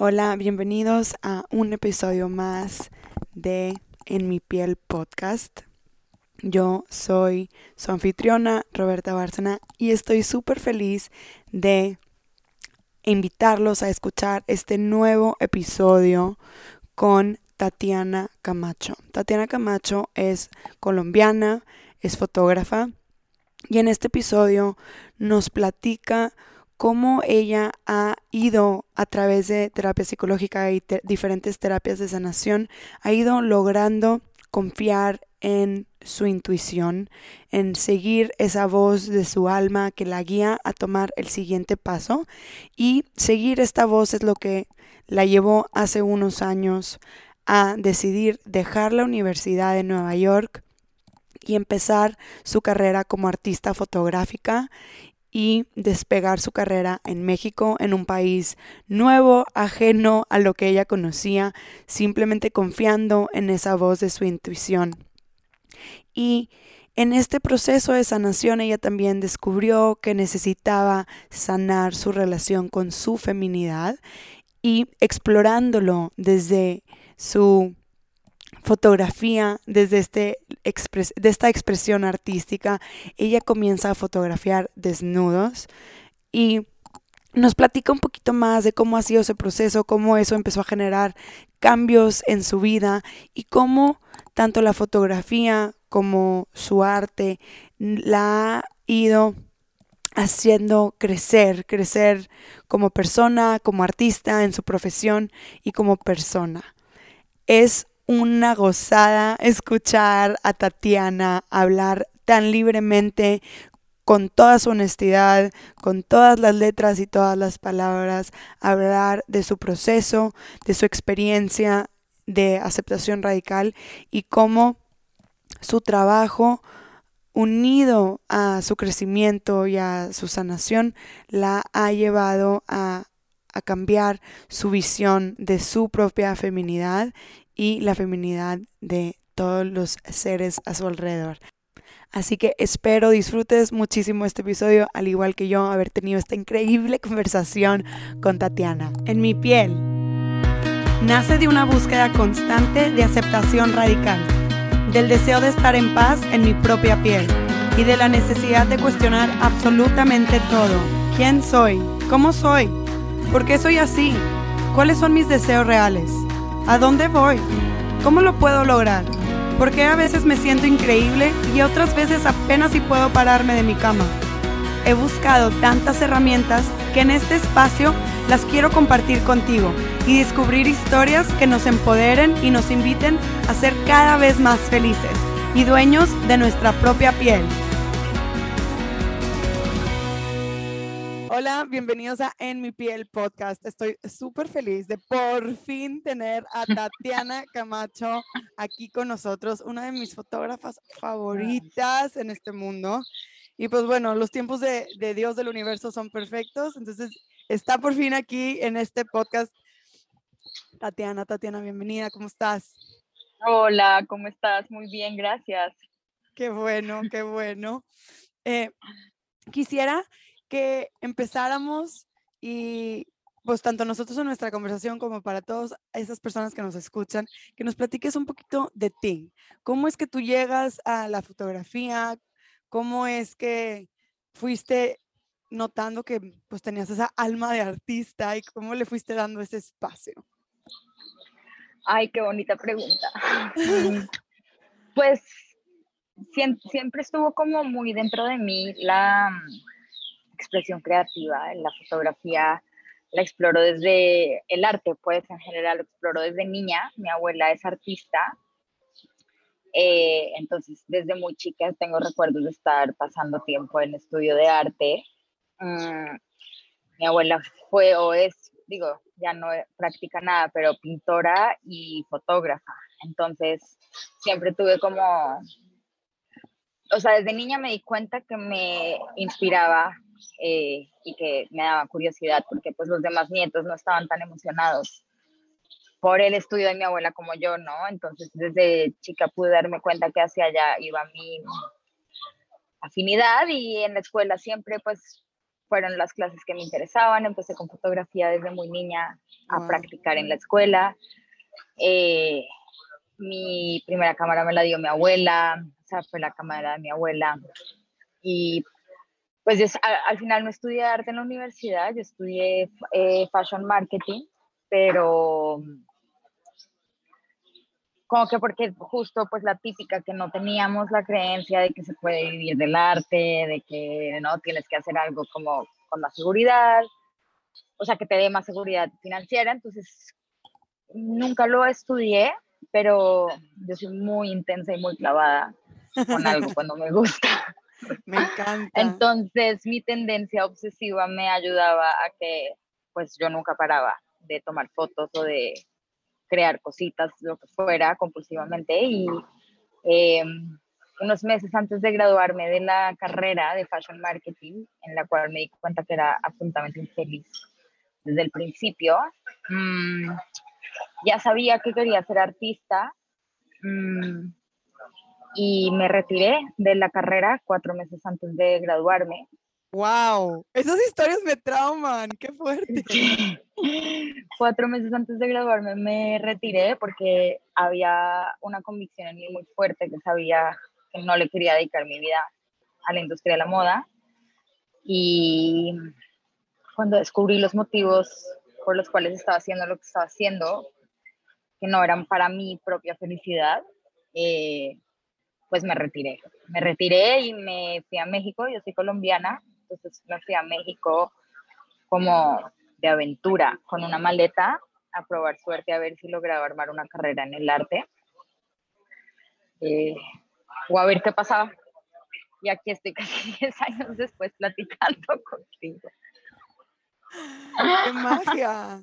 Hola, bienvenidos a un episodio más de En mi piel podcast. Yo soy su anfitriona, Roberta Bárcena, y estoy súper feliz de invitarlos a escuchar este nuevo episodio con Tatiana Camacho. Tatiana Camacho es colombiana, es fotógrafa, y en este episodio nos platica cómo ella ha ido a través de terapia psicológica y diferentes terapias de sanación, ha ido logrando confiar en su intuición, en seguir esa voz de su alma que la guía a tomar el siguiente paso. Y seguir esta voz es lo que la llevó hace unos años a decidir dejar la Universidad de Nueva York y empezar su carrera como artista fotográfica y despegar su carrera en México, en un país nuevo, ajeno a lo que ella conocía, simplemente confiando en esa voz de su intuición. Y en este proceso de sanación ella también descubrió que necesitaba sanar su relación con su feminidad y explorándolo desde su fotografía desde este de esta expresión artística. Ella comienza a fotografiar desnudos y nos platica un poquito más de cómo ha sido ese proceso, cómo eso empezó a generar cambios en su vida y cómo tanto la fotografía como su arte la ha ido haciendo crecer, crecer como persona, como artista, en su profesión y como persona. Es una gozada escuchar a Tatiana hablar tan libremente, con toda su honestidad, con todas las letras y todas las palabras, hablar de su proceso, de su experiencia de aceptación radical y cómo su trabajo unido a su crecimiento y a su sanación la ha llevado a, a cambiar su visión de su propia feminidad y la feminidad de todos los seres a su alrededor. Así que espero disfrutes muchísimo este episodio, al igual que yo haber tenido esta increíble conversación con Tatiana. En mi piel nace de una búsqueda constante de aceptación radical, del deseo de estar en paz en mi propia piel y de la necesidad de cuestionar absolutamente todo. ¿Quién soy? ¿Cómo soy? ¿Por qué soy así? ¿Cuáles son mis deseos reales? ¿A dónde voy? ¿Cómo lo puedo lograr? Porque a veces me siento increíble y otras veces apenas si puedo pararme de mi cama. He buscado tantas herramientas que en este espacio las quiero compartir contigo y descubrir historias que nos empoderen y nos inviten a ser cada vez más felices y dueños de nuestra propia piel. Hola, bienvenidos a En mi piel podcast. Estoy súper feliz de por fin tener a Tatiana Camacho aquí con nosotros, una de mis fotógrafas favoritas en este mundo. Y pues bueno, los tiempos de, de Dios del universo son perfectos, entonces está por fin aquí en este podcast. Tatiana, Tatiana, bienvenida, ¿cómo estás? Hola, ¿cómo estás? Muy bien, gracias. Qué bueno, qué bueno. Eh, quisiera que empezáramos y pues tanto nosotros en nuestra conversación como para todas esas personas que nos escuchan, que nos platiques un poquito de ti. ¿Cómo es que tú llegas a la fotografía? ¿Cómo es que fuiste notando que pues tenías esa alma de artista y cómo le fuiste dando ese espacio? Ay, qué bonita pregunta. pues siempre estuvo como muy dentro de mí la expresión creativa. La fotografía la exploro desde el arte, pues en general lo exploro desde niña. Mi abuela es artista. Eh, entonces, desde muy chica tengo recuerdos de estar pasando tiempo en estudio de arte. Mm, mi abuela fue o es, digo, ya no practica nada, pero pintora y fotógrafa. Entonces, siempre tuve como, o sea, desde niña me di cuenta que me inspiraba eh, y que me daba curiosidad porque pues los demás nietos no estaban tan emocionados por el estudio de mi abuela como yo, ¿no? Entonces desde chica pude darme cuenta que hacia allá iba mi afinidad y en la escuela siempre pues fueron las clases que me interesaban, empecé con fotografía desde muy niña a practicar en la escuela. Eh, mi primera cámara me la dio mi abuela, o sea, fue la cámara de mi abuela. Y pues al, final no estudié arte en la universidad, yo estudié eh, fashion marketing, pero como que porque justo pues la típica que no teníamos la creencia de que se puede vivir del arte, de que no tienes que hacer algo como con la seguridad, o sea, que te dé más seguridad financiera, entonces nunca lo estudié, pero yo soy muy intensa y muy clavada con algo cuando me gusta. Me encanta. Entonces mi tendencia obsesiva me ayudaba a que pues yo nunca paraba de tomar fotos o de crear cositas, lo que fuera, compulsivamente. Y eh, unos meses antes de graduarme de la carrera de Fashion Marketing, en la cual me di cuenta que era absolutamente infeliz desde el principio, mm, ya sabía que quería ser artista mm, y me retiré de la carrera cuatro meses antes de graduarme Wow, esas historias me trauman, qué fuerte. Cuatro meses antes de graduarme me retiré porque había una convicción en mí muy fuerte que sabía que no le quería dedicar mi vida a la industria de la moda. Y cuando descubrí los motivos por los cuales estaba haciendo lo que estaba haciendo, que no eran para mi propia felicidad, eh, pues me retiré. Me retiré y me fui a México, yo soy colombiana, entonces me fui a México como de aventura, con una maleta, a probar suerte a ver si lograba armar una carrera en el arte. Eh, o a ver qué pasaba. Y aquí estoy casi 10 años después platicando contigo. ¡Qué magia!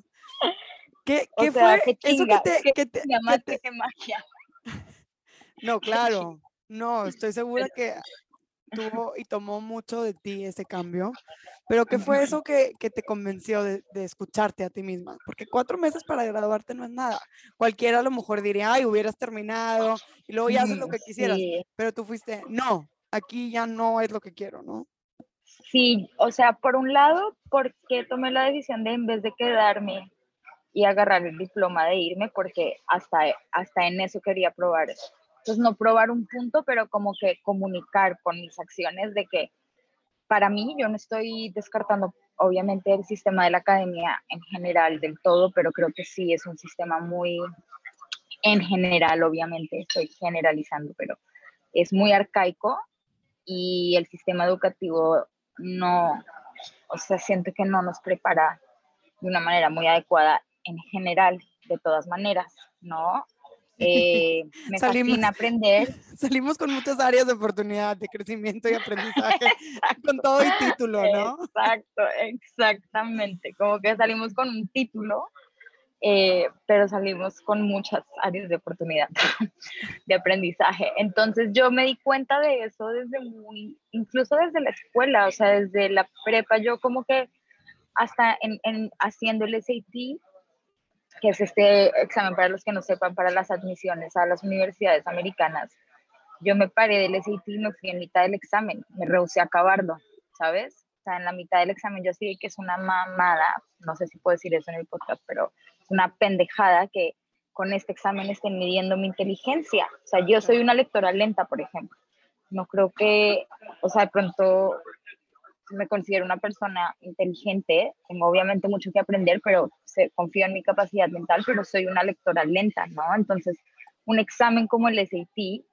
¿Qué, qué fue qué eso que te, que te, qué magia? No, claro. No, estoy segura que tuvo y tomó mucho de ti ese cambio, pero ¿qué fue eso que, que te convenció de, de, escucharte a ti misma? Porque cuatro meses para graduarte no es nada. Cualquiera a lo mejor diría, ay, hubieras terminado y luego ya haces lo que quisieras, pero tú fuiste, no, aquí ya no es lo que quiero, ¿no? Sí, o sea, por un lado, porque tomé la decisión de en vez de quedarme y agarrar el diploma de irme, porque hasta, hasta en eso quería probar pues no probar un punto, pero como que comunicar con mis acciones de que para mí yo no estoy descartando obviamente el sistema de la academia en general del todo, pero creo que sí es un sistema muy en general, obviamente estoy generalizando, pero es muy arcaico y el sistema educativo no, o sea, siento que no nos prepara de una manera muy adecuada en general, de todas maneras, ¿no? Eh, me salimos, fascina aprender. Salimos con muchas áreas de oportunidad, de crecimiento y aprendizaje, con todo el título, ¿no? Exacto, exactamente. Como que salimos con un título, eh, pero salimos con muchas áreas de oportunidad, de aprendizaje. Entonces yo me di cuenta de eso desde muy, incluso desde la escuela, o sea, desde la prepa, yo como que hasta en, en haciendo el SAT, que es este examen para los que no sepan, para las admisiones a las universidades americanas. Yo me paré del SAT y me fui en mitad del examen, me rehusé a acabarlo, ¿sabes? O sea, en la mitad del examen yo sí que es una mamada, no sé si puedo decir eso en el podcast, pero es una pendejada que con este examen estén midiendo mi inteligencia. O sea, yo soy una lectora lenta, por ejemplo. No creo que, o sea, de pronto me considero una persona inteligente, tengo obviamente mucho que aprender, pero confío en mi capacidad mental, pero soy una lectora lenta, ¿no? Entonces, un examen como el SAT,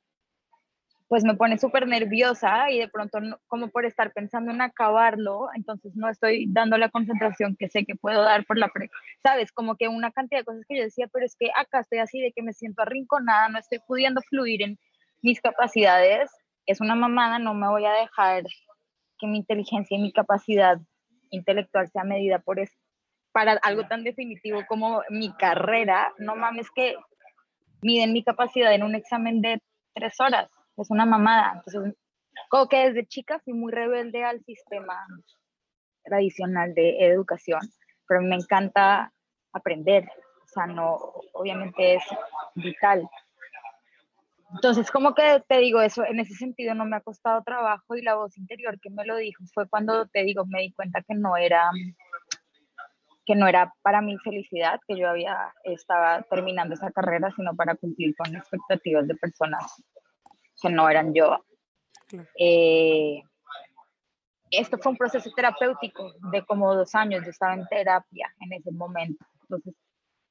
pues me pone súper nerviosa y de pronto, como por estar pensando en acabarlo, entonces no estoy dando la concentración que sé que puedo dar por la, pre ¿sabes? Como que una cantidad de cosas que yo decía, pero es que acá estoy así de que me siento arrinconada, no estoy pudiendo fluir en mis capacidades, es una mamada, no me voy a dejar que mi inteligencia y mi capacidad intelectual sea medida por eso. Para algo tan definitivo como mi carrera, no mames que miden mi capacidad en un examen de tres horas. Es una mamada. Entonces, como que desde chica fui muy rebelde al sistema tradicional de educación, pero me encanta aprender. O sea, no, obviamente es vital Entonces, como que te digo eso, en ese sentido no me ha costado trabajo y la voz interior que me lo dijo fue cuando te digo, me di cuenta que no era que no era para mi felicidad, que yo había estaba terminando esa carrera, sino para cumplir con expectativas de personas que no eran yo. Eh, esto fue un proceso terapéutico de como dos años, yo estaba en terapia en ese momento, entonces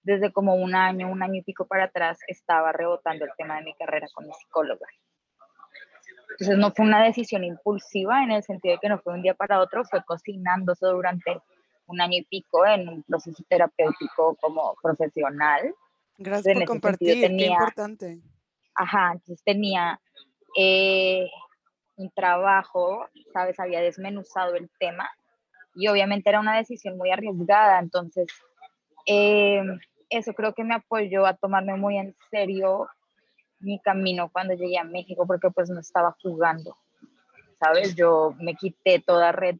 desde como un año, un año y pico para atrás estaba rebotando el tema de mi carrera con mi psicóloga. Entonces no fue una decisión impulsiva en el sentido de que no fue un día para otro, fue cocinándose durante un año y pico en un proceso terapéutico como profesional. Gracias por compartir, qué importante. Ajá, entonces tenía eh, un trabajo, sabes, había desmenuzado el tema y obviamente era una decisión muy arriesgada, entonces eh, eso creo que me apoyó a tomarme muy en serio mi camino cuando llegué a México porque pues no estaba jugando, ¿sabes? Yo me quité toda red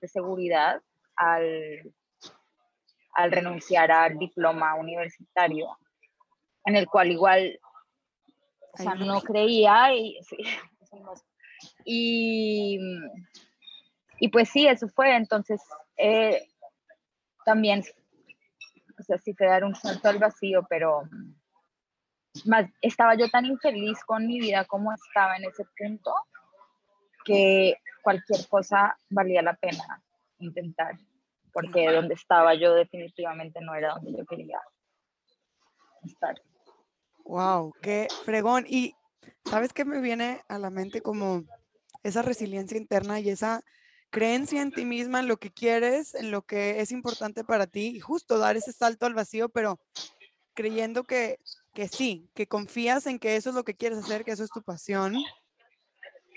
de seguridad al, al renunciar al diploma universitario, en el cual igual, o sea, no creía y, y, y, pues sí, eso fue, entonces eh, también, o sea, sí quedar un salto al vacío, pero más, estaba yo tan infeliz con mi vida como estaba en ese punto que cualquier cosa valía la pena intentar porque donde estaba yo definitivamente no era donde yo quería estar. Wow, qué fregón. Y sabes qué me viene a la mente como esa resiliencia interna y esa creencia en ti misma, en lo que quieres, en lo que es importante para ti y justo dar ese salto al vacío, pero creyendo que, que sí, que confías en que eso es lo que quieres hacer, que eso es tu pasión,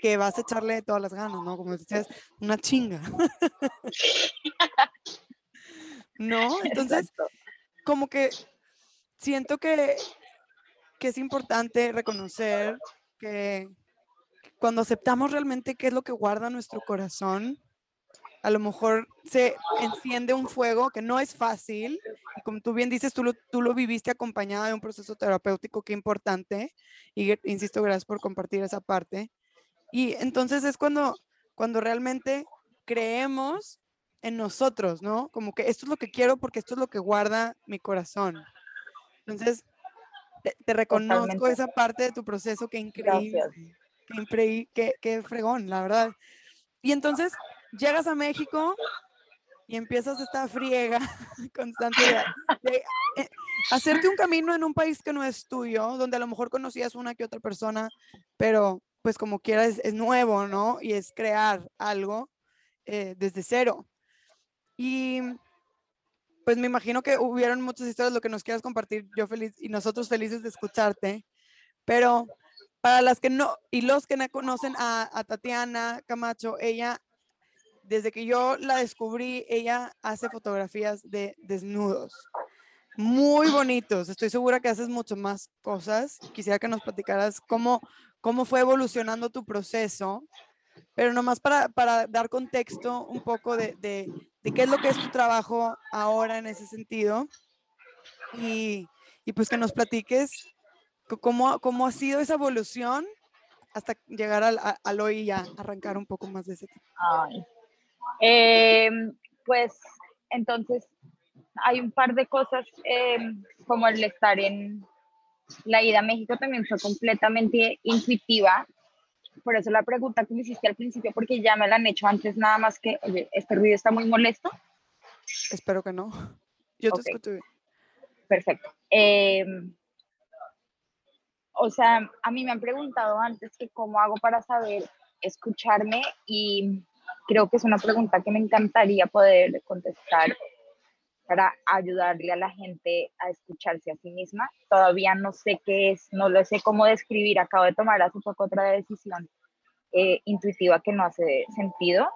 que vas a echarle todas las ganas, ¿no? Como decías, una chinga. ¿No? Entonces, como que siento que, que es importante reconocer que cuando aceptamos realmente qué es lo que guarda nuestro corazón, a lo mejor se enciende un fuego que no es fácil. Y como tú bien dices, tú lo, tú lo viviste acompañada de un proceso terapéutico que importante. Y insisto, gracias por compartir esa parte. Y entonces es cuando, cuando realmente creemos en nosotros, ¿no? Como que esto es lo que quiero porque esto es lo que guarda mi corazón. Entonces, te, reconozco esa parte de tu proceso que increíble. Que, que, fregón, la verdad. Y entonces, llegas a México y empiezas esta friega constante de, eh, hacerte un camino en un país que no es tuyo, donde a lo mejor conocías una que otra persona, pero pues como quieras es, nuevo, ¿no? Y es crear algo eh, desde cero. Y pues me imagino que hubieron muchas historias, lo que nos quieras compartir, yo feliz y nosotros felices de escucharte, pero para las que no, y los que no conocen a, a Tatiana Camacho, ella, desde que yo la descubrí, ella hace fotografías de desnudos muy bonitos. Estoy segura que haces mucho más cosas. Quisiera que nos platicaras cómo, cómo fue evolucionando tu proceso, pero nomás para, para dar contexto un poco de, de, qué es lo que es tu trabajo ahora en ese sentido. Y, y pues que nos platiques cómo, cómo ha sido esa evolución hasta llegar al, al hoy y ya arrancar un poco más de ese tema. Em, pues entonces hay un par de cosas em, como el estar en la ida a México también fue completamente intuitiva por eso la pregunta que me hiciste al principio, porque ya me la han hecho antes, nada más que, oye, ¿este ruido está muy molesto? Espero que no. Yo te escucho bien. Perfecto. Em, o sea, a mí me han preguntado antes que cómo hago para saber escucharme y creo que es una pregunta que me encantaría poder contestar para ayudarle a la gente a escucharse a sí misma. Todavía no sé qué es, no lo sé cómo describir. Acabo de tomar hace poco otra decisión eh, intuitiva que no hace sentido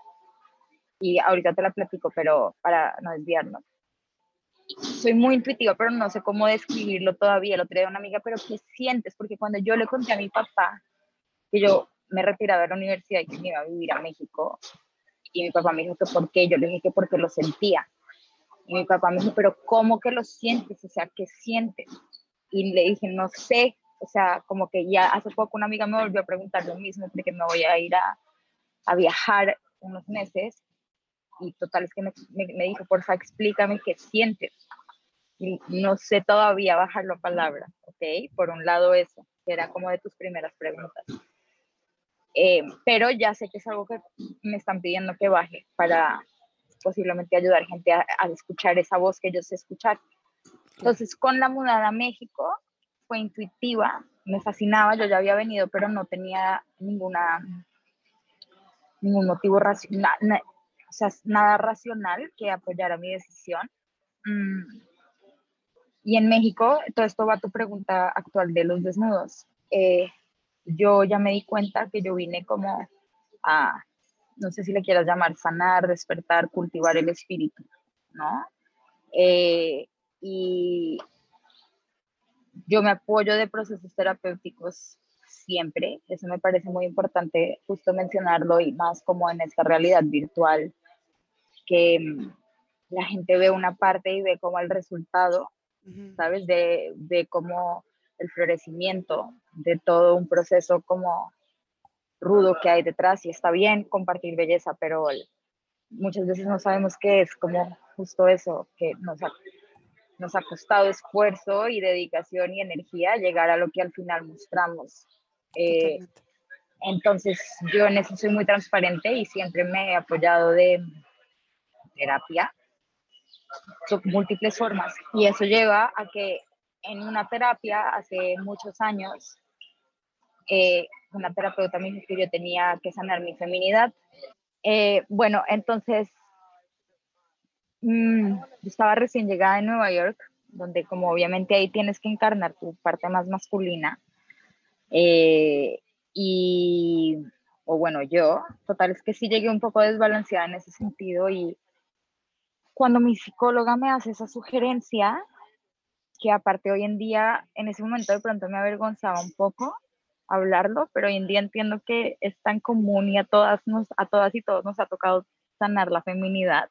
y ahorita te la platico, pero para no desviarnos. Soy muy intuitiva, pero no sé cómo describirlo todavía. Lo trae una amiga, pero ¿qué sientes? Porque cuando yo le conté a mi papá que yo me retiraba de la universidad y que me iba a vivir a México, y mi papá me dijo que por qué, yo le dije que porque lo sentía y mi papá me dijo, pero ¿cómo que lo sientes? O sea, ¿qué sientes? Y le dije, no sé, O sea, como que ya hace poco una amiga me volvió a preguntar lo mismo porque me voy a ir a, a viajar unos meses y total es que me, me, dijo, porfa, explícame qué sientes. Y no sé todavía bajarlo a palabras, ¿ok? Por un lado eso, que era como de tus primeras preguntas. Eh, pero ya sé que es algo que me están pidiendo que baje para posiblemente ayudar gente a, a escuchar esa voz que yo sé escuchar. Entonces, con la mudada a México fue intuitiva, me fascinaba, yo ya había venido, pero no tenía ninguna ningún motivo racional, o sea, nada racional que apoyara mi decisión. Mm. Y en México, todo esto va a tu pregunta actual de los desnudos. Eh, yo ya me di cuenta que yo vine como a, no sé si le quieras llamar, sanar, despertar, cultivar el espíritu, ¿no? Eh, y yo me apoyo de procesos terapéuticos siempre, eso me parece muy importante justo mencionarlo y más como en esta realidad virtual, que mm, la gente ve una parte y ve como el resultado, ¿sabes? De, de como el florecimiento de todo un proceso como rudo que hay detrás y está bien compartir belleza, pero muchas veces no sabemos qué es como justo eso, que nos ha, nos ha costado esfuerzo y dedicación y energía llegar a lo que al final mostramos. Eh, entonces yo en eso soy muy transparente y siempre me he apoyado de terapia, son múltiples formas y eso lleva a que en una terapia hace muchos años, eh, una terapeuta me dijo que yo tenía que sanar mi feminidad. Eh, bueno, entonces mm, yo estaba recién llegada en Nueva York, donde como obviamente ahí tienes que encarnar tu parte más masculina. Eh, y, o bueno, yo, total es que sí llegué un poco desbalanceada en ese sentido y cuando mi psicóloga me hace esa sugerencia, que aparte hoy en día, en ese momento de pronto me avergonzaba un poco hablarlo, pero hoy en día entiendo que es tan común y a todas, nos, a todas y todos nos ha tocado sanar la feminidad,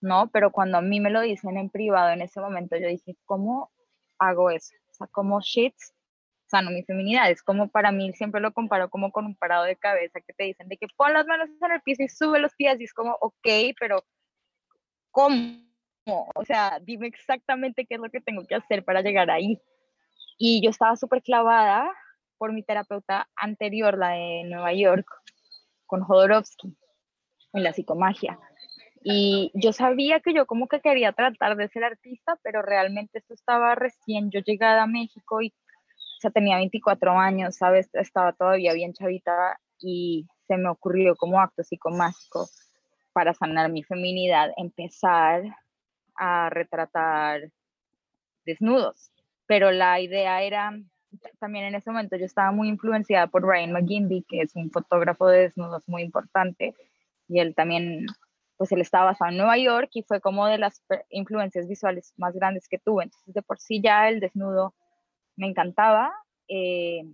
¿no? Pero cuando a mí me lo dicen en privado en ese momento, yo dije, ¿cómo hago eso? O sea, ¿cómo shit sano mi feminidad? Es como para mí, siempre lo comparo como con un parado de cabeza que te dicen de que pon las manos en el piso y sube los pies y es como, ok, pero ¿cómo? O sea, dime exactamente qué es lo que tengo que hacer para llegar ahí. Y yo estaba súper clavada por mi terapeuta anterior, la de Nueva York, con Jodorowsky, en la psicomagia. Y yo sabía que yo como que quería tratar de ser artista, pero realmente esto estaba recién yo llegada a México y o sea, tenía 24 años, ¿sabes? Estaba todavía bien chavita y se me ocurrió como acto psicomágico para sanar mi feminidad, empezar a retratar desnudos. Pero la idea era, también en ese momento yo estaba muy influenciada por Ryan McGindy, que es un fotógrafo de desnudos muy importante, y él también, pues él estaba basado en Nueva York y fue como de las influencias visuales más grandes que tuve. Entonces, de por sí ya el desnudo me encantaba, eh,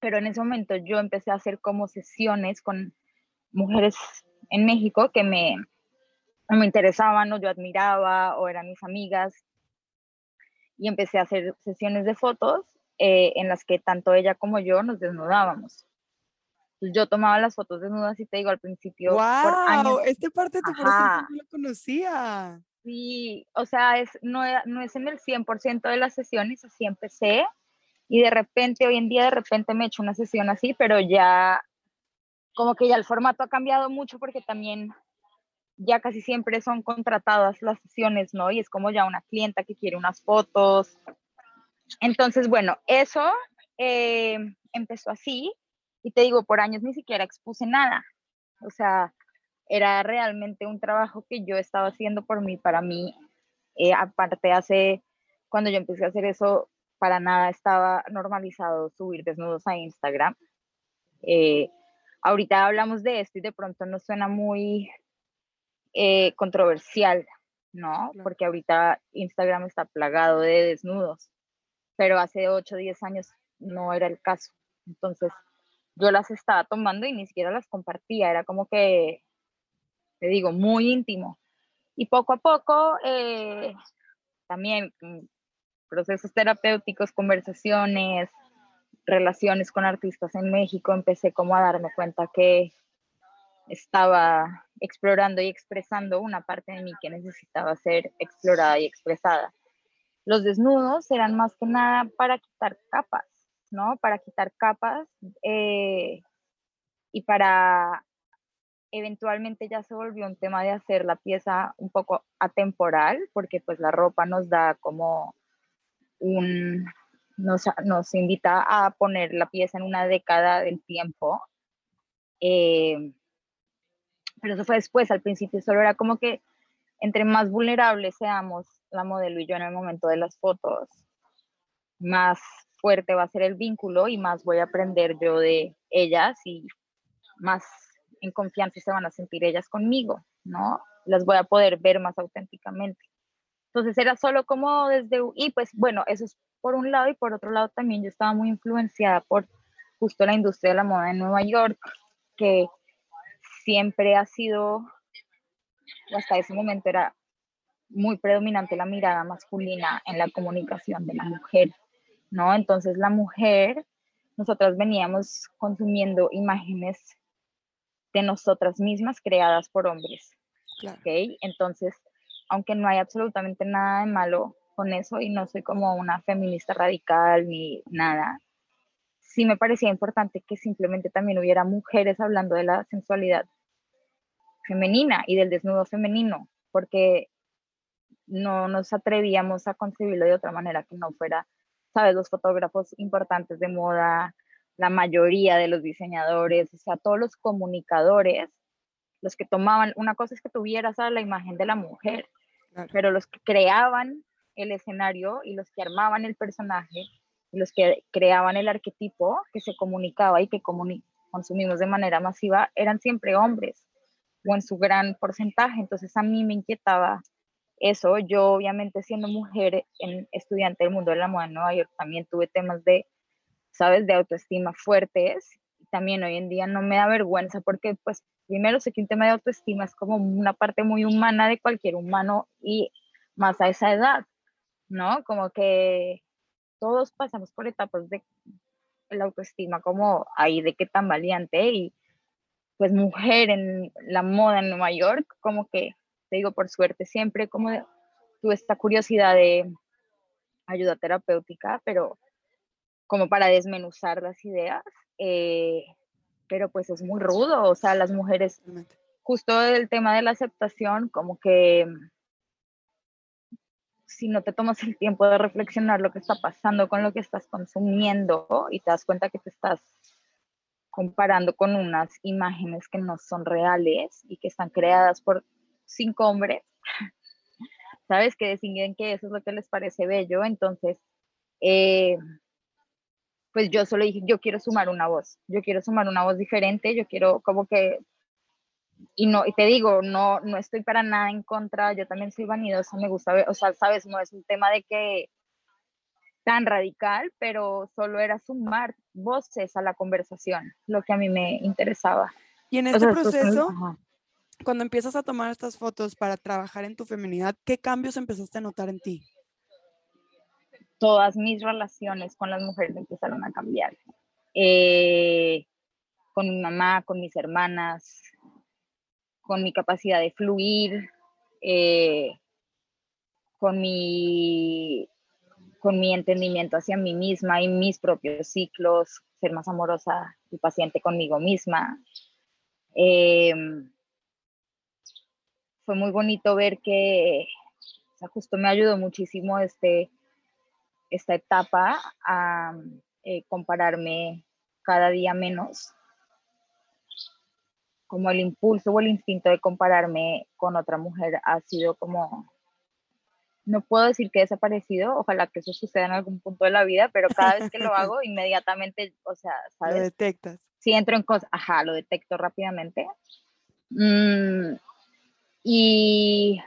pero en ese momento yo empecé a hacer como sesiones con mujeres en México que me, me interesaban o yo admiraba o eran mis amigas y empecé a hacer sesiones de fotos eh, en las que tanto ella como yo nos desnudábamos. yo tomaba las fotos desnudas y te digo al principio. ¡Wow! Esta parte de tu proceso no lo conocía. Sí, o sea, es, no, no es en el 100% de las sesiones, así empecé. Y de repente, hoy en día, de repente me he hecho una sesión así, pero ya, como que ya el formato ha cambiado mucho porque también ya casi siempre son contratadas las sesiones, ¿no? Y es como ya una clienta que quiere unas fotos. Entonces, bueno, eso eh, empezó así y te digo, por años ni siquiera expuse nada. O sea, era realmente un trabajo que yo estaba haciendo por mí, para mí. Eh, aparte, hace, cuando yo empecé a hacer eso, para nada estaba normalizado subir desnudos a Instagram. Eh, ahorita hablamos de esto y de pronto nos suena muy eh, controversial, ¿no? Porque ahorita Instagram está plagado de desnudos, pero hace 8 o 10 años no era el caso. Entonces yo las estaba tomando y ni siquiera las compartía, era como que, te digo, muy íntimo. Y poco a poco, eh, también mm, procesos terapéuticos, conversaciones, relaciones con artistas en México, empecé como a darme cuenta que estaba explorando y expresando una parte de mí que necesitaba ser explorada y expresada. Los desnudos eran más que nada para quitar capas, ¿no? Para quitar capas eh, y para eventualmente ya se volvió un tema de hacer la pieza un poco atemporal, porque pues la ropa nos da como un, nos, nos invita a poner la pieza en una década del tiempo. Eh, pero eso fue después, al principio solo era como que entre más vulnerables seamos la modelo y yo en el momento de las fotos, más fuerte va a ser el vínculo y más voy a aprender yo de ellas y más en confianza se van a sentir ellas conmigo, ¿no? Las voy a poder ver más auténticamente. Entonces era solo como desde, y pues bueno, eso es por un lado y por otro lado también yo estaba muy influenciada por justo la industria de la moda en Nueva York, que siempre ha sido, hasta ese momento era muy predominante la mirada masculina en la comunicación de la mujer, ¿no? Entonces la mujer, nosotras veníamos consumiendo imágenes de nosotras mismas creadas por hombres, ¿ok? Entonces, aunque no hay absolutamente nada de malo con eso y no soy como una feminista radical ni nada, sí me parecía importante que simplemente también hubiera mujeres hablando de la sensualidad femenina y del desnudo femenino, porque no nos atrevíamos a concebirlo de otra manera que no fuera, sabes, los fotógrafos importantes de moda, la mayoría de los diseñadores, o sea, todos los comunicadores, los que tomaban, una cosa es que tuvieras la imagen de la mujer, pero los que creaban el escenario y los que armaban el personaje, y los que creaban el arquetipo que se comunicaba y que consumimos de manera masiva, eran siempre hombres, o en su gran porcentaje. Entonces a mí me inquietaba eso. Yo obviamente siendo mujer, en, estudiante del mundo de la moda en Nueva York, también tuve temas de, sabes, de autoestima fuertes. También hoy en día no me da vergüenza porque pues primero sé que un tema de autoestima es como una parte muy humana de cualquier humano y más a esa edad, ¿no? Como que todos pasamos por etapas de la autoestima como ahí de qué tan valiente y pues mujer en la moda en Nueva York, como que, te digo por suerte, siempre como tuve esta curiosidad de ayuda terapéutica, pero como para desmenuzar las ideas, eh, pero pues es muy rudo, o sea, las mujeres, justo el tema de la aceptación, como que si no te tomas el tiempo de reflexionar lo que está pasando con lo que estás consumiendo y te das cuenta que te estás comparando con unas imágenes que no son reales y que están creadas por cinco hombres, ¿sabes? Que deciden que eso es lo que les parece bello. Entonces, eh, pues yo solo dije, yo quiero sumar una voz, yo quiero sumar una voz diferente, yo quiero como que, y no, y te digo, no, no estoy para nada en contra, yo también soy vanidosa, me gusta ver, o sea, sabes, no es un tema de que tan radical, pero solo era sumar voces a la conversación, lo que a mí me interesaba. Y en este proceso, cuando empiezas a tomar estas fotos para trabajar en tu feminidad, ¿qué cambios empezaste a notar en ti? Todas mis relaciones con las mujeres empezaron a cambiar. Eh, con mi mamá, con mis hermanas, con mi capacidad de fluir, eh, con mi con mi entendimiento hacia mí misma y mis propios ciclos, ser más amorosa y paciente conmigo misma. Em, fue muy bonito ver que, o sea, justo me ayudó muchísimo este, esta etapa a eh, compararme cada día menos, como el impulso o el instinto de compararme con otra mujer ha sido como no puedo decir que he desaparecido, ojalá que eso suceda en algún punto de la vida, pero cada vez que lo hago, inmediatamente, o sea, ¿sabes? Lo detectas. Si entro en cosas, ajá, lo detecto rápidamente. Mm, y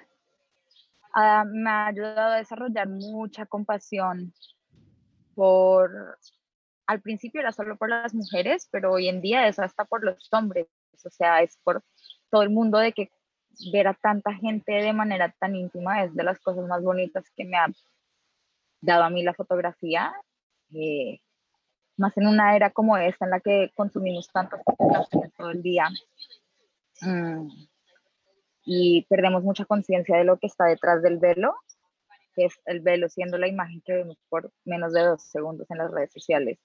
ah, me ha ayudado a desarrollar mucha compasión por, al principio era solo por las mujeres, pero hoy en día es hasta por los hombres, o sea, es por todo el mundo de que ver a tanta gente de manera tan íntima es de las cosas más bonitas que me ha dado a mí la fotografía. Eh, más en una era como esta en la que consumimos tantas aplicaciones todo el día mm, y perdemos mucha conciencia de lo que está detrás del velo, que es el velo siendo la imagen que vemos por menos de dos segundos en las redes sociales.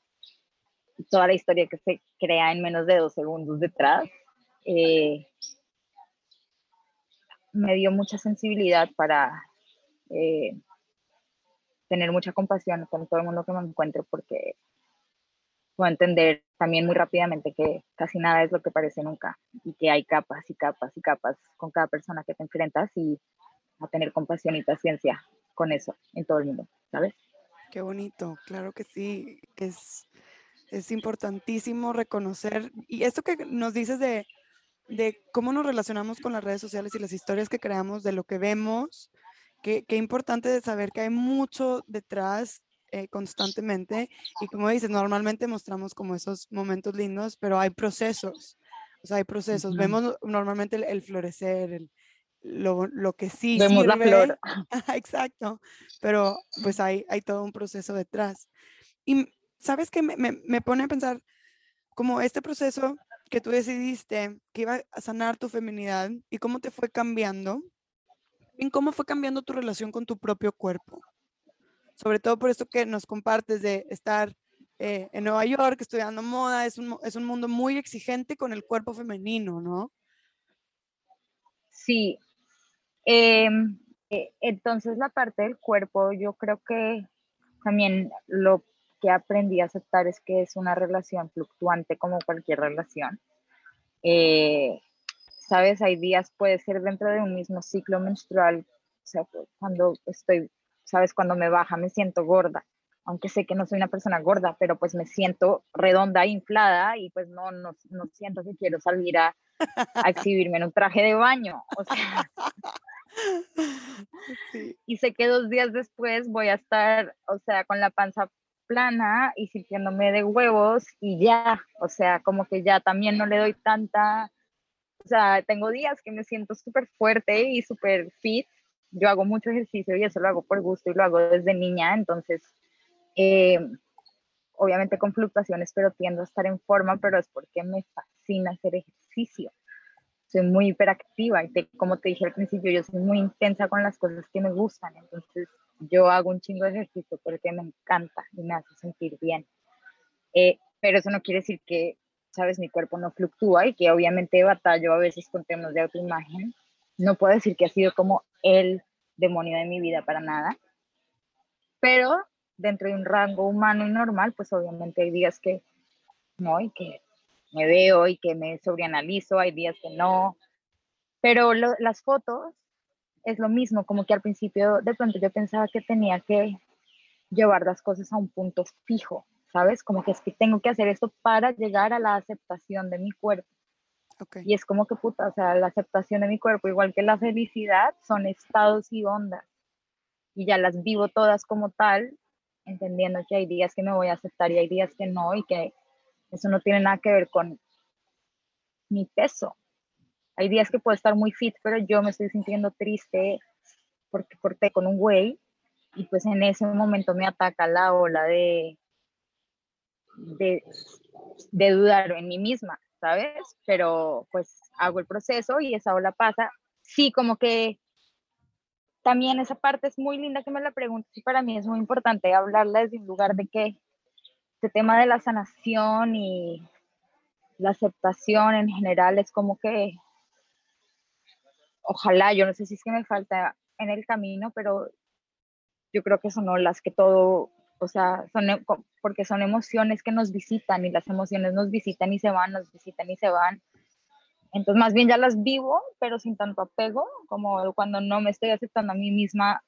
Toda la historia que se crea en menos de dos segundos detrás. Eh, me dio mucha sensibilidad para eh, tener mucha compasión con todo el mundo que me encuentro porque puedo entender también muy rápidamente que casi nada es lo que parece nunca y que hay capas y capas y capas con cada persona que te enfrentas y a tener compasión y paciencia con eso en todo el mundo, ¿sabes? Qué bonito, claro que sí, es, es importantísimo reconocer, y esto que nos dices de, de cómo nos relacionamos con las redes sociales y las historias que creamos, de lo que vemos, qué, qué importante saber que hay mucho detrás eh, constantemente y como dices, normalmente mostramos como esos momentos lindos, pero hay procesos, o sea, hay procesos. Vemos normalmente el, florecer, el, lo, lo, que sí Vemos la flor. Exacto, pero pues hay, hay todo un proceso detrás. Y sabes que me, me, me pone a pensar como este proceso que tú decidiste que iba a sanar tu feminidad y cómo te fue cambiando, y cómo fue cambiando tu relación con tu propio cuerpo. Sobre todo por esto que nos compartes de estar eh, en Nueva York estudiando moda, es un, es un mundo muy exigente con el cuerpo femenino, ¿no? Sí. Em, eh, entonces la parte del cuerpo, yo creo que también lo que aprendí a aceptar es que es una relación fluctuante como cualquier relación. Eh, Sabes, hay días, puede ser dentro de un mismo ciclo menstrual, o sea, cuando estoy, sabes, cuando me baja me siento gorda, aunque sé que no soy una persona gorda, pero pues me siento redonda, inflada y pues no, no, no siento que quiero salir a, a exhibirme en un traje de baño. O sea, Y sé que dos días después voy a estar, o sea, con la panza plana y sintiéndome de huevos y ya, o sea, como que ya también no le doy tanta, o sea, tengo días que me siento súper fuerte y súper fit, yo hago mucho ejercicio y eso lo hago por gusto y lo hago desde niña, entonces, eh, obviamente con fluctuaciones, pero tiendo a estar en forma, pero es porque me fascina hacer ejercicio. Soy muy hiperactiva y como te dije al principio, yo soy muy intensa con las cosas que me gustan, entonces yo hago un chingo de ejercicio porque me encanta y me hace sentir bien. Eh, pero eso no quiere decir que, sabes, mi cuerpo no fluctúa y que obviamente batallo a veces con temas de autoimagen. No puedo decir que ha sido como el demonio de mi vida para nada. Pero dentro de un rango humano y normal, pues obviamente hay días que no, y que me veo y que me sobreanalizo, hay días que no. Pero las fotos es lo mismo, como que al principio de pronto yo pensaba que tenía que llevar las cosas a un punto fijo, ¿sabes? Como que es que tengo que hacer esto para llegar a la aceptación de mi cuerpo. Y es como que puta, o sea, la aceptación de mi cuerpo, igual que la felicidad, son estados y ondas. Y ya las vivo todas como tal, entendiendo que hay días que me voy a aceptar y hay días que no, y que eso no tiene nada que ver con mi peso, hay días que puedo estar muy fit, pero yo me estoy sintiendo triste porque corté con un güey y pues en ese momento me ataca la ola de, de, de dudar en mí misma, ¿sabes? Pero pues hago el proceso y esa ola pasa. Sí, como que también esa parte es muy linda que me la preguntes y para mí es muy importante hablarla desde un lugar de que este tema de la sanación y la aceptación en general es como que ojalá, yo no sé si es que me falta en el camino, pero yo creo que son las que todo, o sea, son, e, porque son emociones que nos visitan y las emociones nos visitan y se van, nos visitan y se van. Entonces, más bien ya las vivo, pero sin tanto apego, como cuando no me estoy aceptando a mí misma,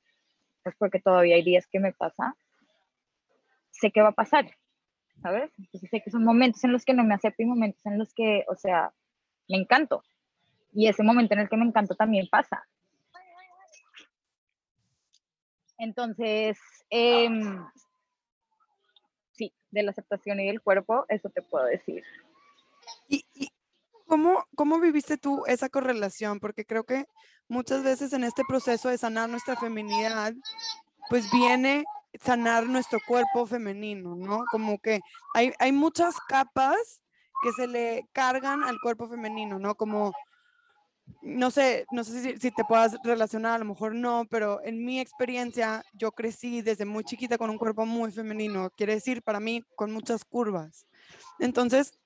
pues porque todavía hay días que me pasa, sé que va a pasar, ¿sabes? Entonces sé que son momentos en los que no me acepto y momentos en los que, o sea, me encanto, y ese momento en el que me encanta también pasa. Entonces, em, sí, de la aceptación y del cuerpo, eso te puedo decir. ¿Y, cómo, cómo viviste tú esa correlación? Porque creo que muchas veces en este proceso de sanar nuestra feminidad, pues viene sanar nuestro cuerpo femenino, ¿no? Como que hay, hay muchas capas que se le cargan al cuerpo femenino, ¿no? Como, no sé, no sé si, si, te puedas relacionar, a lo mejor no, pero en mi experiencia yo crecí desde muy chiquita con un cuerpo muy femenino, quiere decir para mí con muchas curvas. Entonces,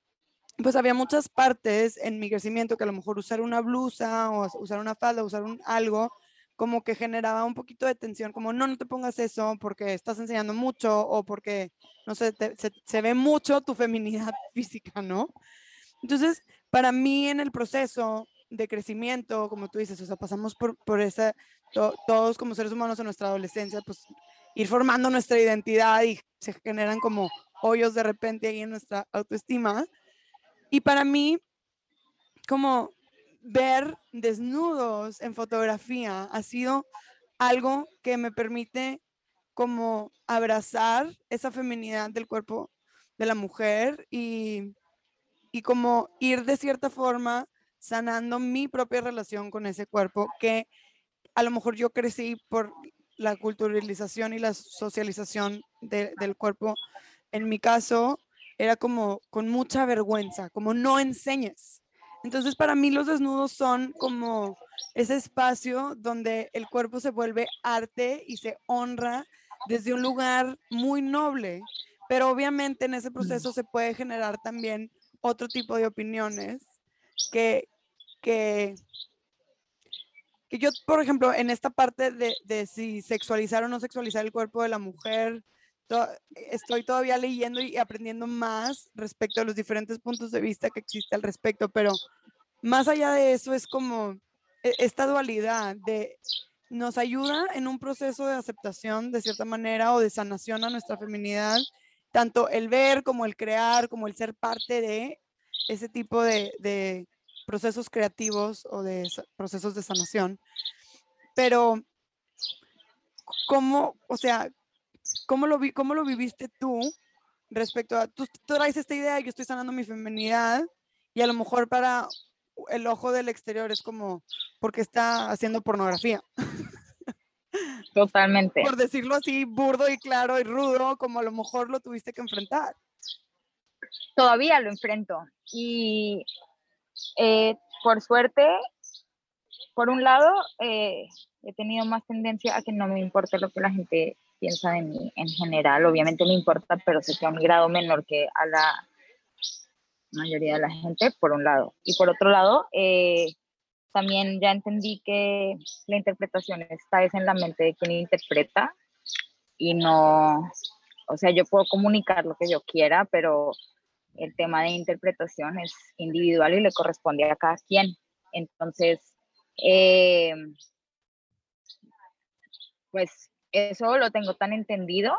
pues había muchas partes en mi crecimiento que a lo mejor usar una blusa o usar una falda, usar un algo, como que generaba un poquito de tensión, como no, no te pongas eso porque estás enseñando mucho o porque, no sé, se, se, ve mucho tu feminidad física, ¿no? Entonces, para mí en el proceso de crecimiento, como tú dices, o sea, pasamos por, por esa, todos como seres humanos en nuestra adolescencia, pues ir formando nuestra identidad y se generan como hoyos de repente ahí en nuestra autoestima. Y para mí, como ver desnudos en fotografía ha sido algo que me permite como abrazar esa feminidad del cuerpo de la mujer y, y como ir de cierta forma sanando mi propia relación con ese cuerpo que a lo mejor yo crecí por la culturalización y la socialización del cuerpo. En mi caso, era como con mucha vergüenza, como no enseñes. Entonces, para mí los desnudos son como ese espacio donde el cuerpo se vuelve arte y se honra desde un lugar muy noble, pero obviamente en ese proceso se puede generar también otro tipo de opiniones que, que, que yo, por ejemplo, en esta parte de, de si sexualizar o no sexualizar el cuerpo de la mujer, estoy todavía leyendo y aprendiendo más respecto a los diferentes puntos de vista que existe al respecto, pero más allá de eso es como e, esta dualidad de nos ayuda en un proceso de aceptación de cierta manera o de sanación a nuestra feminidad, tanto el ver como el crear, como el ser parte de ese tipo de, de procesos creativos o de procesos de sanación. Pero, ¿cómo, o sea, ¿Cómo lo, vi, cómo lo viviste tú respecto a, tú, traes esta idea, yo estoy sanando mi feminidad y a lo mejor para el ojo del exterior es como, porque está haciendo pornografía. Totalmente. Por decirlo así, burdo y claro y rudo, como a lo mejor lo tuviste que enfrentar. Todavía lo enfrento. Y eh, por suerte, por un lado, eh, he tenido más tendencia a que no me importe lo que la gente piensa de mí en general. Obviamente me importa, pero sé que a un grado menor que a la mayoría de la gente, por un lado. Y por otro lado, eh, también ya entendí que la interpretación está es en la mente de quien interpreta y no, o sea, yo puedo comunicar lo que yo quiera, pero el tema de interpretación es individual y le corresponde a cada quien. Entonces, eh, pues eso lo tengo tan entendido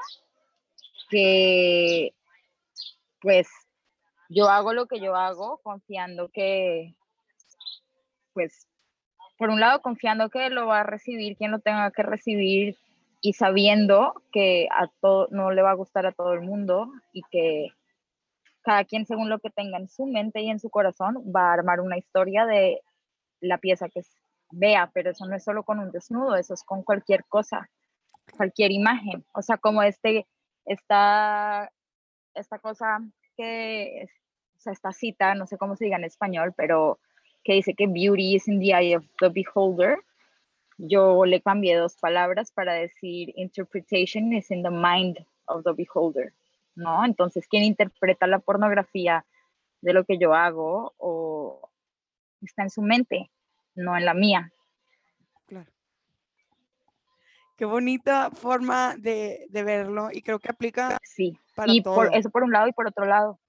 que pues yo hago lo que yo hago confiando que pues por un lado confiando que lo va a recibir quien lo tenga que recibir y sabiendo que a todo no le va a gustar a todo el mundo y que cada quien según lo que tenga en su mente y en su corazón va a armar una historia de la pieza que vea, pero eso no es solo con un desnudo, eso es con cualquier cosa cualquier imagen, o sea, como este, esta, esta cosa que, esta cita, no sé cómo se diga en español, pero que dice que beauty is in the eye of the beholder. Yo le cambié dos palabras para decir interpretation is in the mind of the beholder, ¿no? Entonces, ¿quién interpreta la pornografía de lo que yo hago o está en su mente, no en la mía? Qué bonita forma de, verlo y creo que aplica sí. para y Por, eso por un lado y por otro lado.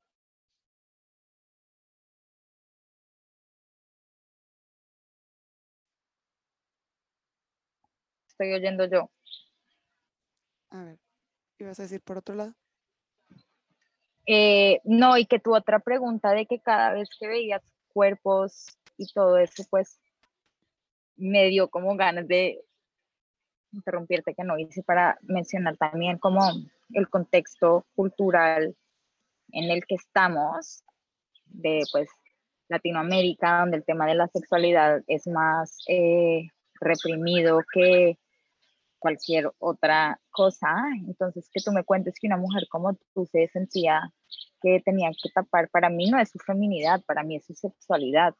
Estoy oyendo yo. A ver, ¿ibas a decir por otro lado? Eh, no, y que tu otra pregunta de que cada vez que veías cuerpos y todo eso, pues me dio como ganas de interrumpirte que no hice para mencionar también como el contexto cultural en el que estamos de pues Latinoamérica, donde el tema de la sexualidad es más eh, reprimido que cualquier otra cosa. Entonces, que tú me cuentes que una mujer como tú se sentía que tenía que tapar, para mí no es su feminidad, para mí es su sexualidad.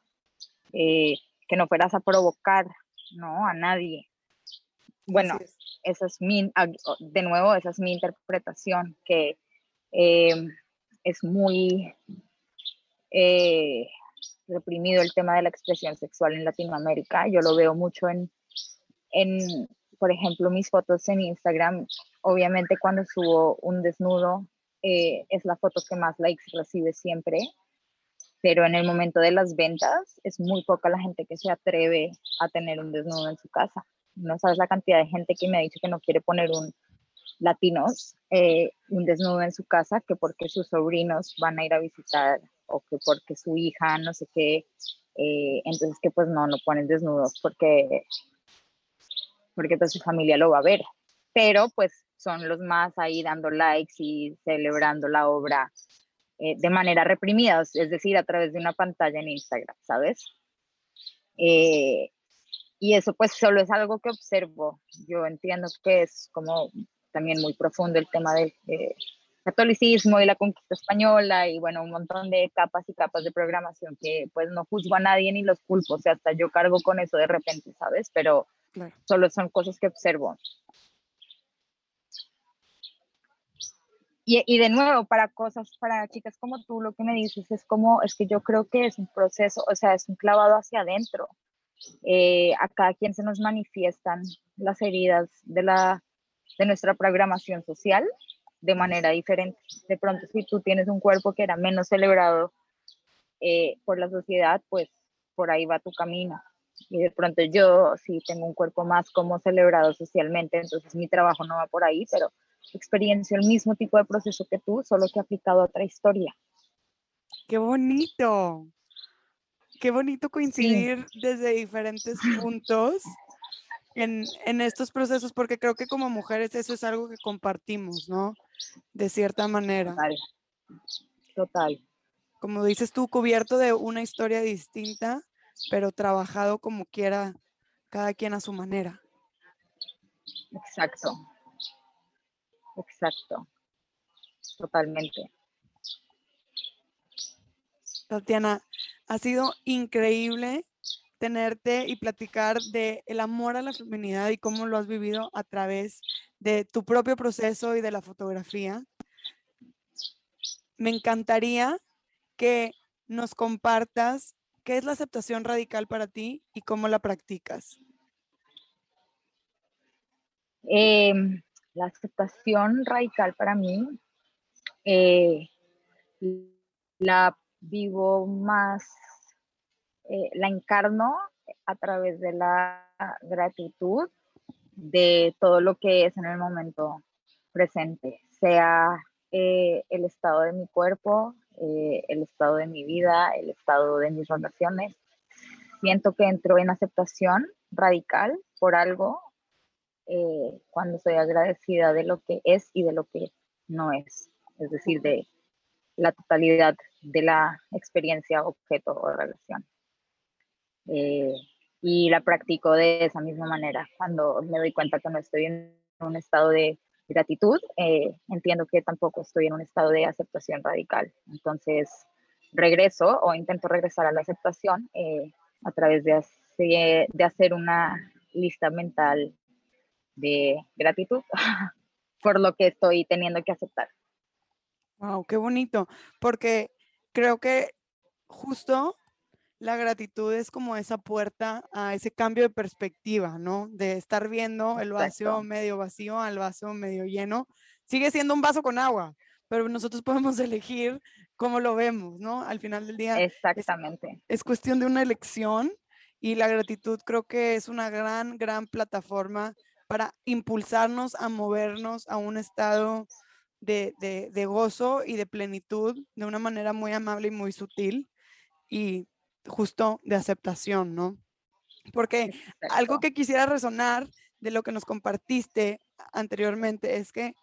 Eh, que no fueras a provocar, ¿no? A nadie. Bueno, esa es mi, de nuevo, esa es mi interpretación, que eh, es muy eh, reprimido el tema de la expresión sexual en Latinoamérica. Yo lo veo mucho en, en, por ejemplo, mis fotos en Instagram. Obviamente cuando subo un desnudo eh, es la foto que más likes recibe siempre, pero en el momento de las ventas es muy poca la gente que se atreve a tener un desnudo en su casa. No sabes la cantidad de gente que me ha dicho que no quiere poner un latinos eh, un desnudo en su casa que porque sus sobrinos van a ir a visitar o que porque su hija no sé qué eh, entonces que pues no no ponen desnudos porque porque pues su familia lo va a ver pero pues son los más ahí dando likes y celebrando la obra eh, de manera reprimida, es decir, a través de una pantalla en Instagram, ¿sabes? y eso pues solo es algo que observo. Yo entiendo que es como también muy profundo el tema del catolicismo y la conquista española y bueno, un montón de capas y capas de programación que pues no juzgo a nadie ni los culpo, o sea, hasta yo cargo con eso de repente, ¿sabes? Pero solo son cosas que observo. Y, y, de nuevo, para cosas, para chicas como tú, lo que me dices es como, es que yo creo que es un proceso, o sea, es un clavado hacia adentro. Eh, a cada quien se nos manifiestan las heridas de, la, de nuestra programación social de manera diferente. De pronto, si tú tienes un cuerpo que era menos celebrado eh, por la sociedad, pues por ahí va tu camino. Y de pronto yo sí tengo un cuerpo más como celebrado socialmente, entonces mi trabajo no va por ahí, pero experiencio el mismo tipo de proceso que tú, solo que aplicado a otra historia. ¡Qué bonito! qué bonito coincidir desde diferentes puntos en, en, estos procesos, porque creo que como mujeres eso es algo que compartimos, ¿no? De cierta manera. Total. Total. Como dices tú, cubierto de una historia distinta, pero trabajado como quiera, cada quien a su manera. Exacto. Exacto. Totalmente. Tatiana, ha sido increíble tenerte y platicar de el amor a la feminidad y cómo lo has vivido a través de tu propio proceso y de la fotografía. Me encantaría que nos compartas qué es la aceptación radical para ti y cómo la practicas. Em, la aceptación radical para mí eh, la vivo más, eh, la encarno a través de la gratitud de todo lo que es en el momento presente, sea eh, el estado de mi cuerpo, eh, el estado de mi vida, el estado de mis relaciones. Siento que entro en aceptación radical por algo cuando soy agradecida de lo que es y de lo que no es, es decir, de la totalidad de la experiencia, objeto o relación. Eh, y la practico de esa misma manera. Cuando me doy cuenta que no estoy en un estado de gratitud, eh, entiendo que tampoco estoy en un estado de aceptación radical. Entonces, regreso o intento regresar a la aceptación eh, a través de de hacer una lista mental de gratitud por lo que estoy teniendo que aceptar. Wow, qué bonito, porque creo que justo la gratitud es como esa puerta a ese cambio de perspectiva, ¿no? De estar viendo el vaso medio vacío al vaso medio lleno. Sigue siendo un vaso con agua, pero nosotros podemos elegir cómo lo vemos, ¿no? Al final del día. Exactamente. Es, es cuestión de una elección y la gratitud creo que es una gran, gran plataforma para impulsarnos a movernos a un estado de, gozo y de plenitud de una manera muy amable y muy sutil y justo de aceptación, ¿no? Porque algo que quisiera resonar de lo que nos compartiste anteriormente es que,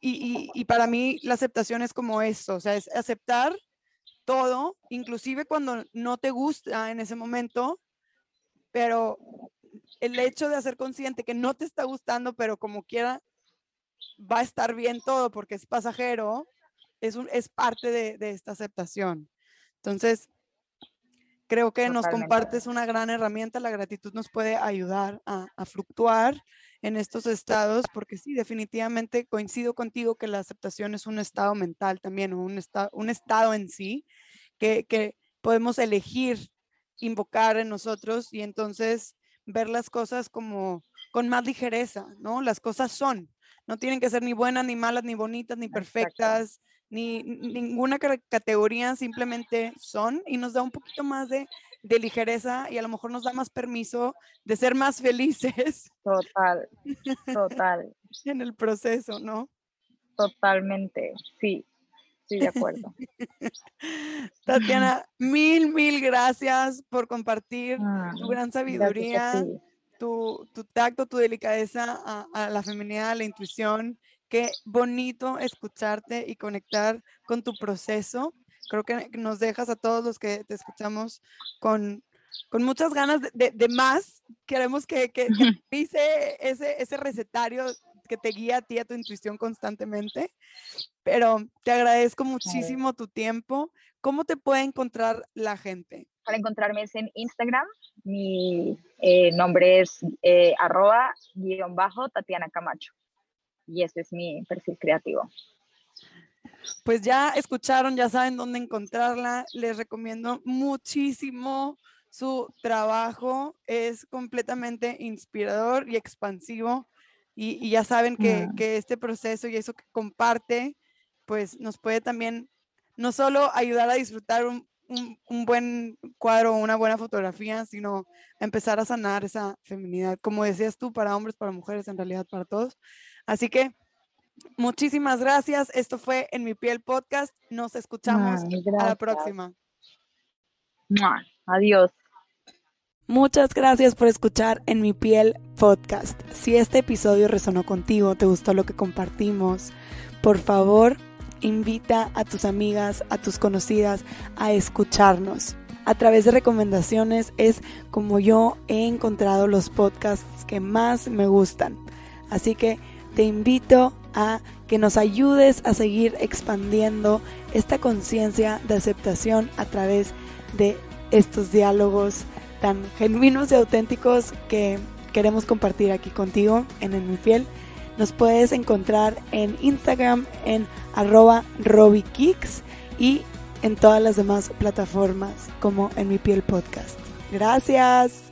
y, y, para mí la aceptación es como esto, o sea, es aceptar todo, inclusive cuando no te gusta en ese momento, pero el hecho de hacer consciente que no te está gustando, pero como quiera, va a estar bien todo porque es pasajero, es, un, es parte de, de esta aceptación. Entonces, creo que nos compartes una gran herramienta. La gratitud nos puede ayudar a, a, fluctuar en estos estados, porque sí, definitivamente coincido contigo que la aceptación es un estado mental también, un, estado, un estado en sí que, que podemos elegir invocar en nosotros y entonces ver las cosas como con más ligereza, ¿no? Las cosas son, no tienen que ser ni buenas, ni malas, ni bonitas, ni perfectas, ni ninguna categoría, simplemente son y nos da un poquito más de, de, ligereza y a lo mejor nos da más permiso de ser más felices. Total, total. en el proceso, ¿no? Totalmente, sí, estoy de acuerdo. Tatiana, mil, mil gracias por compartir tu gran sabiduría, tu, tu, tacto, tu delicadeza a, a la feminidad, a la intuición Qué bonito escucharte y conectar con tu proceso. Creo que nos dejas a todos los que te escuchamos con, con muchas ganas de, de, más. Queremos que, que, que ese, ese recetario que te guía a ti, a tu intuición constantemente. Pero te agradezco muchísimo tu tiempo. ¿Cómo te puede encontrar la gente? Para encontrarme es en Instagram. Mi eh, nombre es eh, arroba guion bajo Tatiana Camacho y ese es mi perfil creativo. Pues ya escucharon, ya saben dónde encontrarla. Les recomiendo muchísimo su trabajo. Es completamente inspirador y expansivo. Y, ya saben que, mm. que, este proceso y eso que comparte, pues nos puede también no solo ayudar a disfrutar un, un, un buen cuadro o una buena fotografía, sino empezar a sanar esa feminidad. Como decías tú, para hombres, para mujeres, en realidad para todos. Así que muchísimas gracias. Esto fue En mi piel podcast. Nos escuchamos a la próxima. Adiós. Muchas gracias por escuchar En mi piel podcast. Si este episodio resonó contigo, te gustó lo que compartimos, por favor, invita a tus amigas, a tus conocidas a escucharnos. A través de recomendaciones es como yo he encontrado los podcasts que más me gustan. Así que te invito a que nos ayudes a seguir expandiendo esta conciencia de aceptación a través de estos diálogos tan genuinos y auténticos que queremos compartir aquí contigo en Mi Piel. Nos puedes encontrar en Instagram en arroba robikicks y en todas las demás plataformas como En Mi Piel Podcast. Gracias.